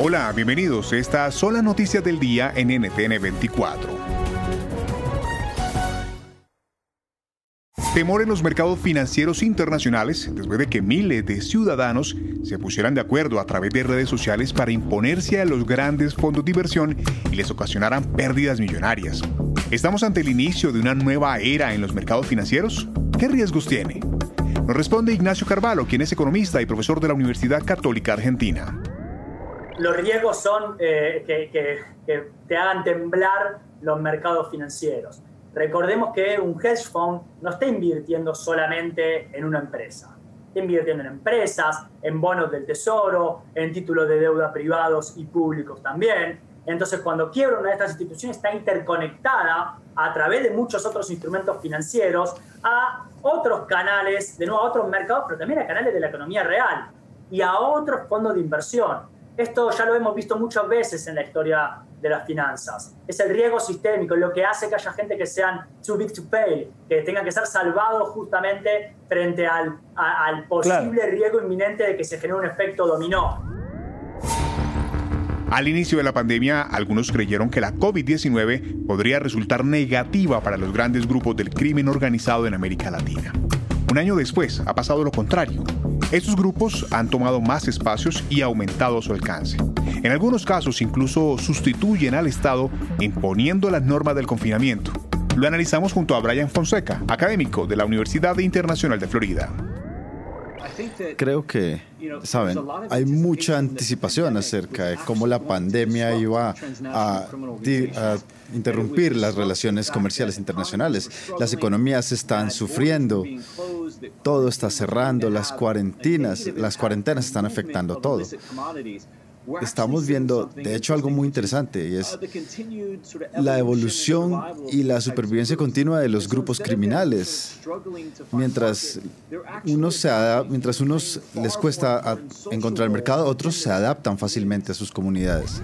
Hola, bienvenidos. Estas son las del día en NTN 24. Temor en los mercados financieros internacionales después de que miles de ciudadanos se pusieran de acuerdo a través de redes sociales para imponerse a los grandes fondos de inversión y les ocasionaran pérdidas millonarias. ¿Estamos ante el inicio de una nueva era en los mercados financieros? ¿Qué riesgos tiene? Nos responde Ignacio Carvalho, quien es economista y profesor de la Universidad Católica Argentina los riesgos son eh, que, te hagan temblar los mercados financieros. Recordemos que un hedge fund no está invirtiendo solamente en una empresa. Está invirtiendo en empresas, en bonos del tesoro, en títulos de deuda privados y públicos también. Entonces, cuando quiebra una de estas instituciones, está interconectada a través de muchos otros instrumentos financieros a otros canales, de nuevo a otros mercados, pero también a canales de la economía real y a otros fondos de inversión. Esto ya lo hemos visto muchas veces en la historia de las finanzas. Es el riesgo sistémico, lo que hace que haya gente que sean too big to pay, que tengan que ser salvados justamente frente al, al posible riesgo inminente de que se genere un efecto dominó. Al inicio de la pandemia, algunos creyeron que la COVID-19 podría resultar negativa para los grandes grupos del crimen organizado en América Latina. Un año después ha pasado lo contrario. Estos grupos han tomado más espacios y aumentado su alcance. En algunos casos incluso sustituyen al Estado imponiendo las normas del confinamiento. Lo analizamos junto a Brian Fonseca, académico de la Universidad Internacional de Florida. Creo que, saben, hay mucha anticipación acerca de cómo la pandemia iba a, interrumpir las relaciones comerciales internacionales. Las economías están sufriendo, todo está cerrando, las cuarentenas, las cuarentenas están afectando todo estamos viendo, de hecho, algo muy interesante y es la evolución y la supervivencia continua de los grupos criminales. Mientras unos, se mientras unos les cuesta encontrar el mercado, otros se adaptan fácilmente a sus comunidades.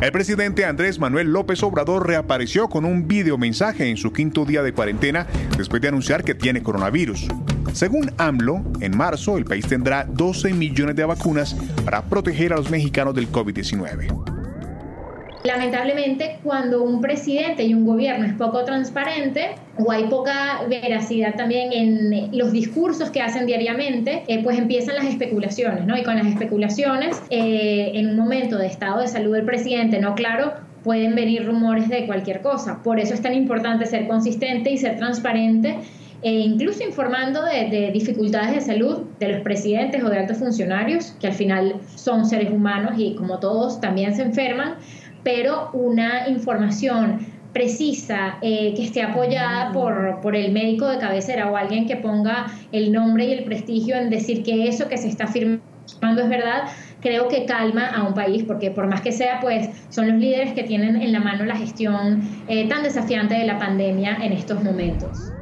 El presidente Andrés Manuel López Obrador reapareció con un video mensaje en su quinto día de cuarentena después de anunciar que tiene coronavirus. Según AMLO, en marzo el país tendrá 12 millones de vacunas para proteger a los mexicanos del COVID-19. Lamentablemente, cuando un presidente y un gobierno es poco transparente o hay poca veracidad también en los discursos que hacen diariamente, eh, pues empiezan las especulaciones, ¿no? Y con las especulaciones, eh, en un momento de estado de salud del presidente no claro, pueden venir rumores de cualquier cosa. Por eso es tan importante ser consistente y ser transparente e incluso informando de, de, dificultades de salud de los presidentes o de altos funcionarios, que al final son seres humanos y como todos también se enferman, pero una información precisa, eh, que esté apoyada por, por, el médico de cabecera o alguien que ponga el nombre y el prestigio en decir que eso que se está afirmando es verdad, creo que calma a un país, porque por más que sea, pues son los líderes que tienen en la mano la gestión eh, tan desafiante de la pandemia en estos momentos.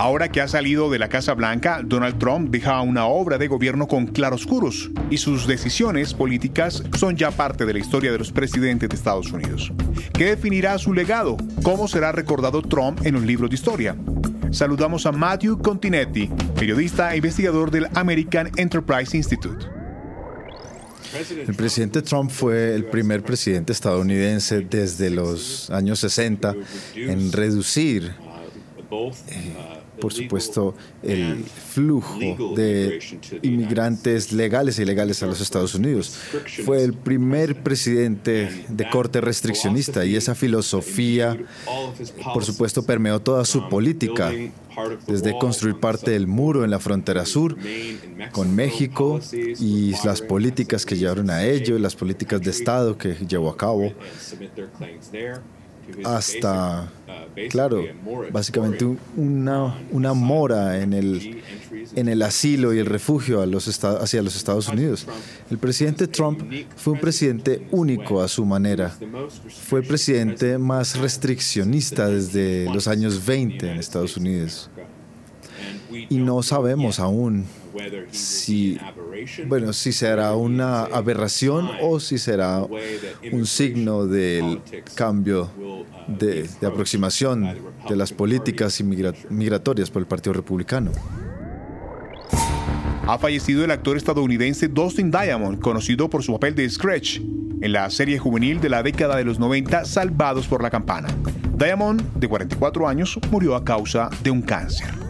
Ahora que ha salido de la Casa Blanca, Donald Trump deja una obra de gobierno con claroscuros y sus decisiones políticas son ya parte de la historia de los presidentes de Estados Unidos. ¿Qué definirá su legado? ¿Cómo será recordado Trump en los libros de historia? Saludamos a Matthew Continetti, periodista e investigador del American Enterprise Institute. El presidente Trump fue el primer presidente estadounidense desde los años 60 en reducir por supuesto, el flujo de inmigrantes legales e ilegales a los Estados Unidos. Fue el primer presidente de corte restriccionista y esa filosofía, por supuesto, permeó toda su política, desde construir parte del muro en la frontera sur con México y las políticas que llevaron a ello, y las políticas de Estado que llevó a cabo hasta, claro, básicamente una, una mora en el, en el asilo y el refugio a los hacia los Estados Unidos. El presidente Trump fue un presidente único a su manera. Fue el presidente más restriccionista desde los años 20 en Estados Unidos. Y no sabemos aún si, bueno, si será una aberración o si será un signo del cambio de, aproximación de las políticas migratorias por el Partido Republicano. Ha fallecido el actor estadounidense Dustin Diamond, conocido por su papel de Scratch en la serie juvenil de la década de los 90 Salvados por la Campana. Diamond, de 44 años, murió a causa de un cáncer.